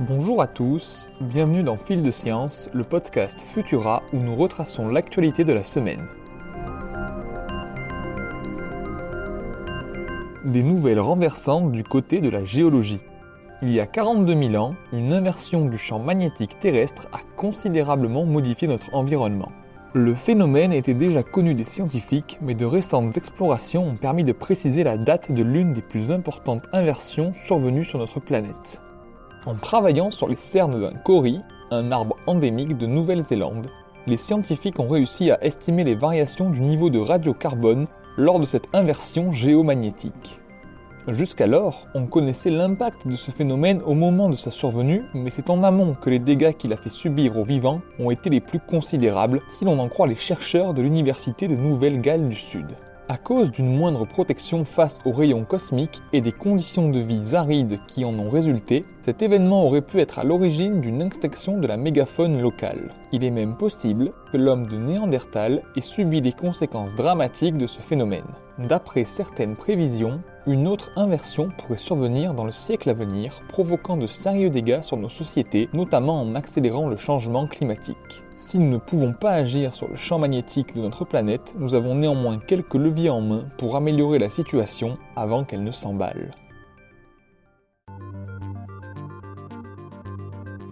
Bonjour à tous, bienvenue dans Fil de Science, le podcast Futura où nous retraçons l'actualité de la semaine. Des nouvelles renversantes du côté de la géologie. Il y a 42 000 ans, une inversion du champ magnétique terrestre a considérablement modifié notre environnement. Le phénomène était déjà connu des scientifiques, mais de récentes explorations ont permis de préciser la date de l'une des plus importantes inversions survenues sur notre planète. En travaillant sur les cernes d'un kauri, un arbre endémique de Nouvelle-Zélande, les scientifiques ont réussi à estimer les variations du niveau de radiocarbone lors de cette inversion géomagnétique. Jusqu'alors, on connaissait l'impact de ce phénomène au moment de sa survenue, mais c'est en amont que les dégâts qu'il a fait subir aux vivants ont été les plus considérables, si l'on en croit les chercheurs de l'Université de Nouvelle-Galles du Sud. À cause d'une moindre protection face aux rayons cosmiques et des conditions de vie arides qui en ont résulté, cet événement aurait pu être à l'origine d'une extinction de la mégafaune locale. Il est même possible que l'homme de Néandertal ait subi les conséquences dramatiques de ce phénomène. D'après certaines prévisions, une autre inversion pourrait survenir dans le siècle à venir, provoquant de sérieux dégâts sur nos sociétés, notamment en accélérant le changement climatique. Si nous ne pouvons pas agir sur le champ magnétique de notre planète, nous avons néanmoins quelques leviers en main pour améliorer la situation avant qu'elle ne s'emballe.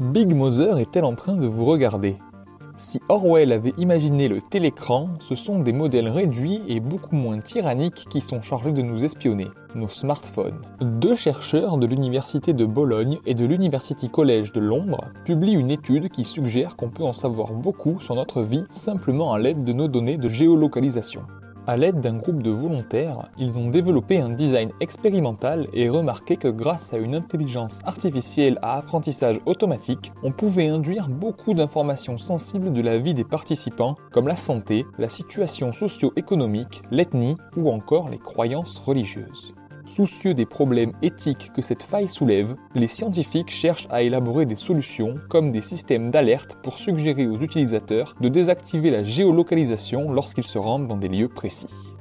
Big Mother est-elle en train de vous regarder? Si Orwell avait imaginé le télécran, ce sont des modèles réduits et beaucoup moins tyranniques qui sont chargés de nous espionner, nos smartphones. Deux chercheurs de l'Université de Bologne et de l'University College de Londres publient une étude qui suggère qu'on peut en savoir beaucoup sur notre vie simplement à l'aide de nos données de géolocalisation. À l'aide d'un groupe de volontaires, ils ont développé un design expérimental et remarqué que grâce à une intelligence artificielle à apprentissage automatique, on pouvait induire beaucoup d'informations sensibles de la vie des participants, comme la santé, la situation socio-économique, l'ethnie ou encore les croyances religieuses. Soucieux des problèmes éthiques que cette faille soulève, les scientifiques cherchent à élaborer des solutions comme des systèmes d'alerte pour suggérer aux utilisateurs de désactiver la géolocalisation lorsqu'ils se rendent dans des lieux précis.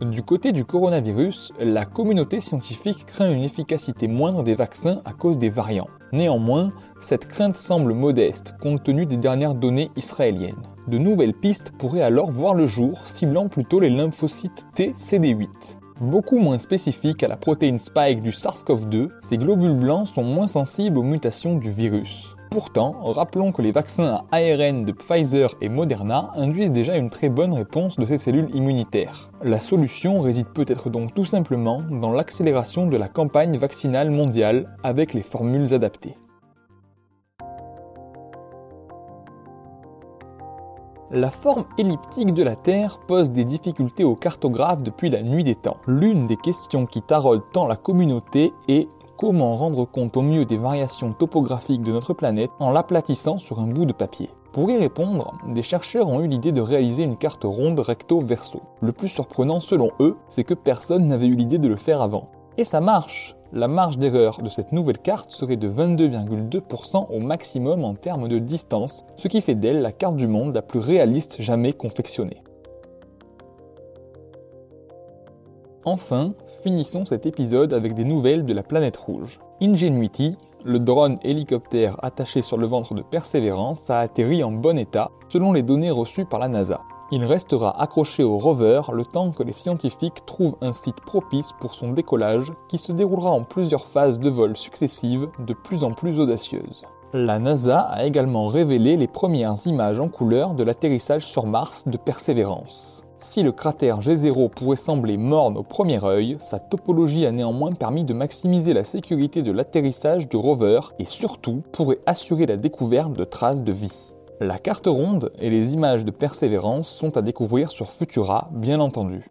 Du côté du coronavirus, la communauté scientifique craint une efficacité moindre des vaccins à cause des variants. Néanmoins, cette crainte semble modeste compte tenu des dernières données israéliennes. De nouvelles pistes pourraient alors voir le jour, ciblant plutôt les lymphocytes T CD8. Beaucoup moins spécifiques à la protéine spike du SARS-CoV-2, ces globules blancs sont moins sensibles aux mutations du virus. Pourtant, rappelons que les vaccins à ARN de Pfizer et Moderna induisent déjà une très bonne réponse de ces cellules immunitaires. La solution réside peut-être donc tout simplement dans l'accélération de la campagne vaccinale mondiale avec les formules adaptées. La forme elliptique de la Terre pose des difficultés aux cartographes depuis la nuit des temps. L'une des questions qui taraudent tant la communauté est comment rendre compte au mieux des variations topographiques de notre planète en l'aplatissant sur un bout de papier. Pour y répondre, des chercheurs ont eu l'idée de réaliser une carte ronde recto-verso. Le plus surprenant selon eux, c'est que personne n'avait eu l'idée de le faire avant. Et ça marche La marge d'erreur de cette nouvelle carte serait de 22,2% au maximum en termes de distance, ce qui fait d'elle la carte du monde la plus réaliste jamais confectionnée. Enfin, finissons cet épisode avec des nouvelles de la planète rouge. Ingenuity, le drone hélicoptère attaché sur le ventre de Perseverance, a atterri en bon état selon les données reçues par la NASA. Il restera accroché au rover le temps que les scientifiques trouvent un site propice pour son décollage qui se déroulera en plusieurs phases de vol successives de plus en plus audacieuses. La NASA a également révélé les premières images en couleur de l'atterrissage sur Mars de Perseverance. Si le cratère G0 pourrait sembler morne au premier œil, sa topologie a néanmoins permis de maximiser la sécurité de l'atterrissage du rover et surtout pourrait assurer la découverte de traces de vie. La carte ronde et les images de persévérance sont à découvrir sur Futura, bien entendu.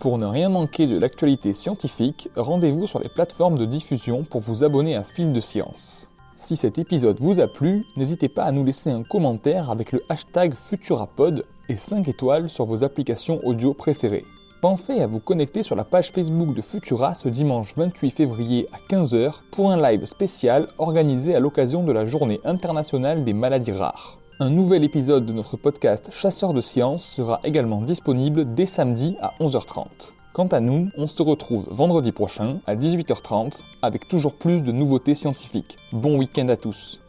Pour ne rien manquer de l'actualité scientifique, rendez-vous sur les plateformes de diffusion pour vous abonner à Fil de Science. Si cet épisode vous a plu, n'hésitez pas à nous laisser un commentaire avec le hashtag Futurapod et 5 étoiles sur vos applications audio préférées. Pensez à vous connecter sur la page Facebook de Futura ce dimanche 28 février à 15h pour un live spécial organisé à l'occasion de la journée internationale des maladies rares. Un nouvel épisode de notre podcast Chasseurs de sciences sera également disponible dès samedi à 11h30. Quant à nous, on se retrouve vendredi prochain à 18h30 avec toujours plus de nouveautés scientifiques. Bon week-end à tous